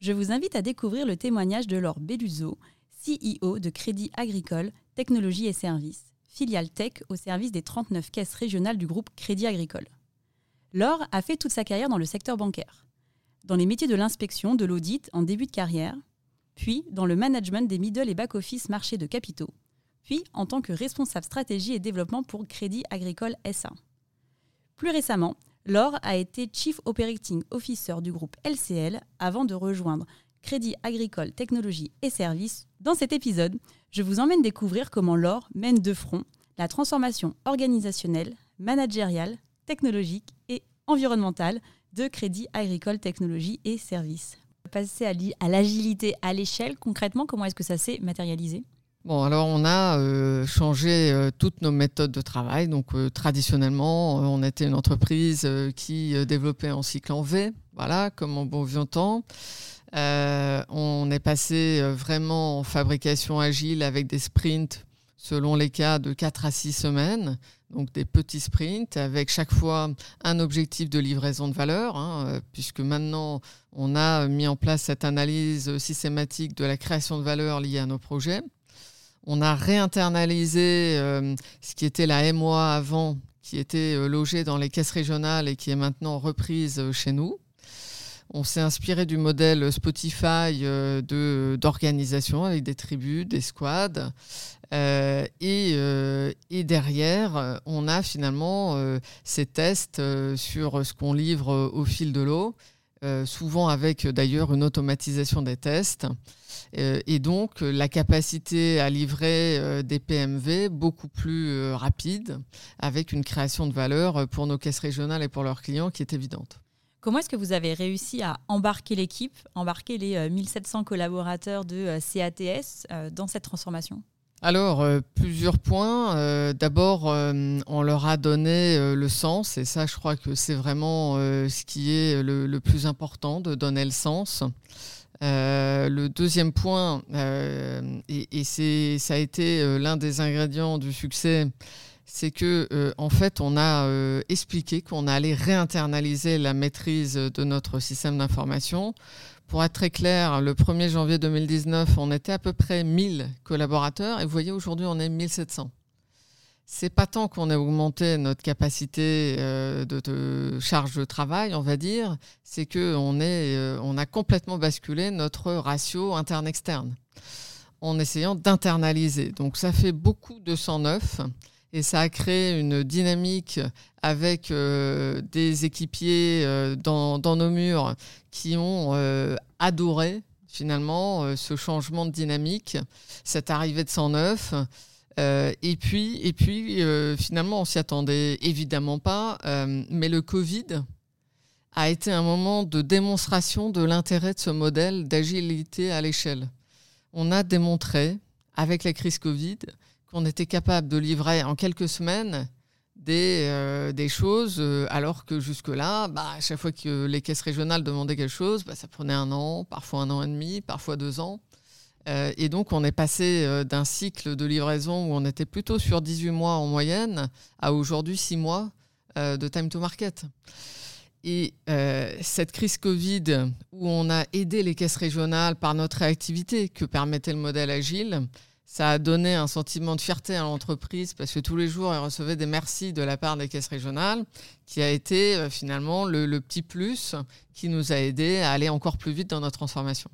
je vous invite à découvrir le témoignage de Laure Belluzo, CEO de Crédit Agricole, Technologie et Services, filiale tech au service des 39 caisses régionales du groupe Crédit Agricole. Laure a fait toute sa carrière dans le secteur bancaire, dans les métiers de l'inspection, de l'audit en début de carrière, puis dans le management des middle et back-office marchés de capitaux, puis en tant que responsable stratégie et développement pour Crédit Agricole SA. Plus récemment, Laure a été Chief Operating Officer du groupe LCL avant de rejoindre Crédit Agricole Technologie et Services. Dans cet épisode, je vous emmène découvrir comment Laure mène de front la transformation organisationnelle, managériale, technologique et environnementale de Crédit Agricole Technologie et Services. Passer à l'agilité à l'échelle, concrètement, comment est-ce que ça s'est matérialisé? Bon, alors on a euh, changé euh, toutes nos méthodes de travail. Donc euh, traditionnellement, on était une entreprise qui développait en cycle en V, voilà, comme en bon vieux temps. on est passé vraiment en fabrication agile avec des sprints selon les cas de 4 à 6 semaines, donc des petits sprints avec chaque fois un objectif de livraison de valeur, hein, puisque maintenant on a mis en place cette analyse systématique de la création de valeur liée à nos projets. On a réinternalisé euh, ce qui était la MOA avant, qui était euh, logée dans les caisses régionales et qui est maintenant reprise euh, chez nous. On s'est inspiré du modèle Spotify d'organisation avec des tribus, des squads. et, derrière, on a finalement ces tests sur ce qu'on livre au fil de l'eau, souvent avec d'ailleurs une automatisation des tests. Euh, et donc euh, la capacité à livrer euh, des PMV beaucoup plus rapide avec une création de valeur pour nos caisses régionales et pour leurs clients qui est évidente. Comment est-ce que vous avez réussi à embarquer l'équipe, embarquer les 1700 collaborateurs de CATS dans cette transformation? Alors, plusieurs points. D'abord, on leur a donné le sens, et ça, je crois que c'est vraiment ce qui est le, plus important, de donner le sens. Euh, le deuxième point, euh, et, c'est, ça a été euh, l'un des ingrédients du succès, c'est que en fait, on a expliqué qu'on allait réinternaliser la maîtrise de notre système d'information. Pour être très clair, le 1er janvier 2019, on était à peu près 1000 collaborateurs, et vous voyez, aujourd'hui, on est 1700 c'est pas tant qu'on a augmenté notre capacité euh, de, charge de travail, on va dire, c'est que on est, euh, on a complètement basculé notre ratio interne-externe en essayant d'internaliser. Donc ça fait beaucoup de 109 et ça a créé une dynamique avec euh, des équipiers dans, dans, nos murs qui ont adoré finalement ce changement de dynamique, cette arrivée de 109 euh, et puis, et puis euh, finalement, on s'y attendait évidemment pas, euh, mais le Covid a été un moment de démonstration de l'intérêt de ce modèle d'agilité à l'échelle. On a démontré, avec la crise Covid, qu'on était capable de livrer en quelques semaines des, des choses, alors que jusque-là, bah, à chaque fois que les caisses régionales demandaient quelque chose, bah, ça prenait un an, parfois un an et demi, parfois deux ans. Euh, et donc, on est passé euh, d'un cycle de livraison où on était plutôt sur 18 mois en moyenne à aujourd'hui 6 mois euh, de time to market. Et cette crise Covid, où on a aidé les caisses régionales par notre réactivité que permettait le modèle agile, ça a donné un sentiment de fierté à l'entreprise parce que tous les jours, elle recevait des merci de la part des caisses régionales, qui a été finalement le, petit plus qui nous a aidé à aller encore plus vite dans notre transformation.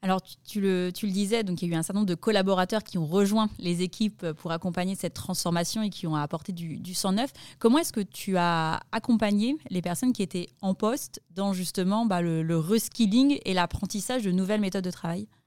Alors, tu, le, disais, donc il y a eu un certain nombre de collaborateurs qui ont rejoint les équipes pour accompagner cette transformation et qui ont apporté du, du 109. Comment est-ce que tu as accompagné les personnes qui étaient en poste dans justement bah, le, reskilling et l'apprentissage de nouvelles méthodes de travail?